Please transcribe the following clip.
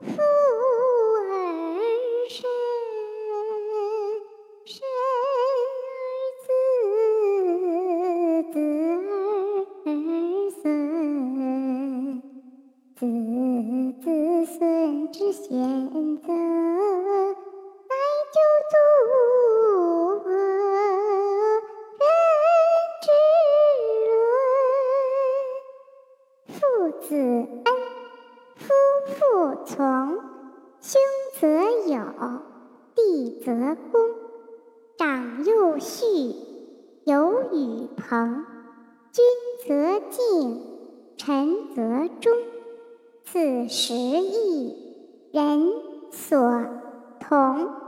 父而身，身而子，子而孙，子子孙之贤则，乃九族人之伦。父子恩，夫妇从，兄则友，弟则恭，长幼序，友与朋，君则敬，臣则忠。此时义，人所同。